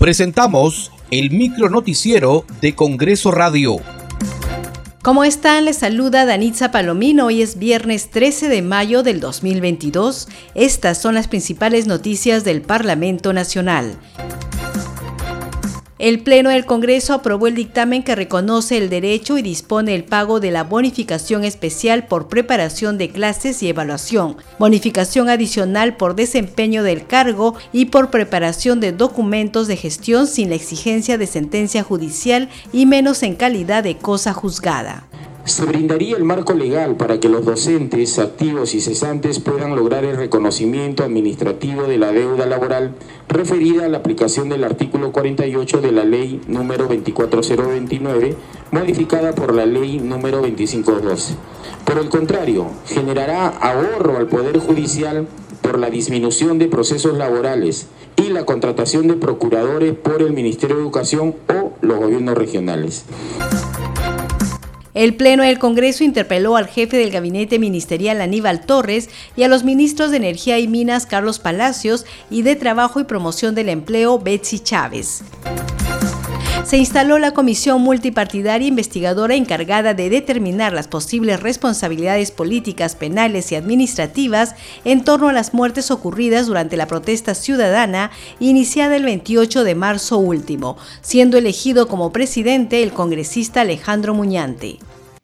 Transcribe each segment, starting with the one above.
Presentamos el micro noticiero de Congreso Radio. ¿Cómo están? Les saluda Danitza Palomino. Hoy es viernes 13 de mayo del 2022. Estas son las principales noticias del Parlamento Nacional. El Pleno del Congreso aprobó el dictamen que reconoce el derecho y dispone el pago de la bonificación especial por preparación de clases y evaluación, bonificación adicional por desempeño del cargo y por preparación de documentos de gestión sin la exigencia de sentencia judicial y menos en calidad de cosa juzgada. Se brindaría el marco legal para que los docentes activos y cesantes puedan lograr el reconocimiento administrativo de la deuda laboral referida a la aplicación del artículo 48 de la ley número 24029, modificada por la ley número 2512. Por el contrario, generará ahorro al Poder Judicial por la disminución de procesos laborales y la contratación de procuradores por el Ministerio de Educación o los gobiernos regionales. El Pleno del Congreso interpeló al jefe del gabinete ministerial Aníbal Torres y a los ministros de Energía y Minas Carlos Palacios y de Trabajo y Promoción del Empleo Betsy Chávez. Se instaló la Comisión Multipartidaria Investigadora encargada de determinar las posibles responsabilidades políticas, penales y administrativas en torno a las muertes ocurridas durante la protesta ciudadana iniciada el 28 de marzo último, siendo elegido como presidente el congresista Alejandro Muñante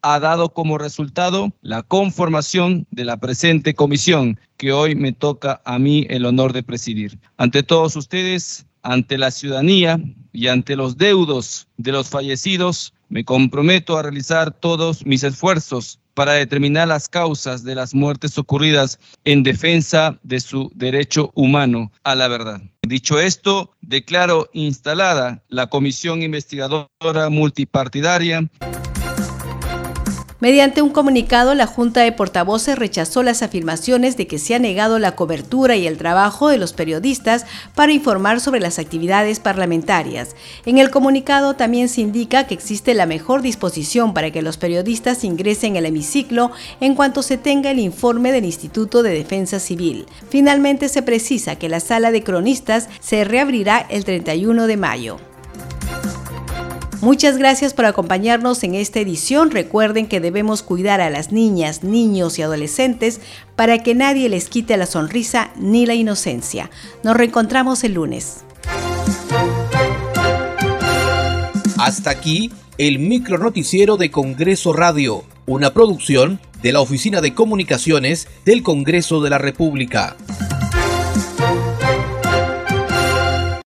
ha dado como resultado la conformación de la presente comisión que hoy me toca a mí el honor de presidir. Ante todos ustedes, ante la ciudadanía y ante los deudos de los fallecidos, me comprometo a realizar todos mis esfuerzos para determinar las causas de las muertes ocurridas en defensa de su derecho humano a la verdad. Dicho esto, declaro instalada la Comisión Investigadora Multipartidaria Mediante un comunicado, la Junta de Portavoces rechazó las afirmaciones de que se ha negado la cobertura y el trabajo de los periodistas para informar sobre las actividades parlamentarias. En el comunicado también se indica que existe la mejor disposición para que los periodistas ingresen al hemiciclo en cuanto se tenga el informe del Instituto de Defensa Civil. Finalmente se precisa que la sala de cronistas se reabrirá el 31 de mayo. Muchas gracias por acompañarnos en esta edición. Recuerden que debemos cuidar a las niñas, niños y adolescentes para que nadie les quite la sonrisa ni la inocencia. Nos reencontramos el lunes. Hasta aquí el micro noticiero de Congreso Radio, una producción de la Oficina de Comunicaciones del Congreso de la República.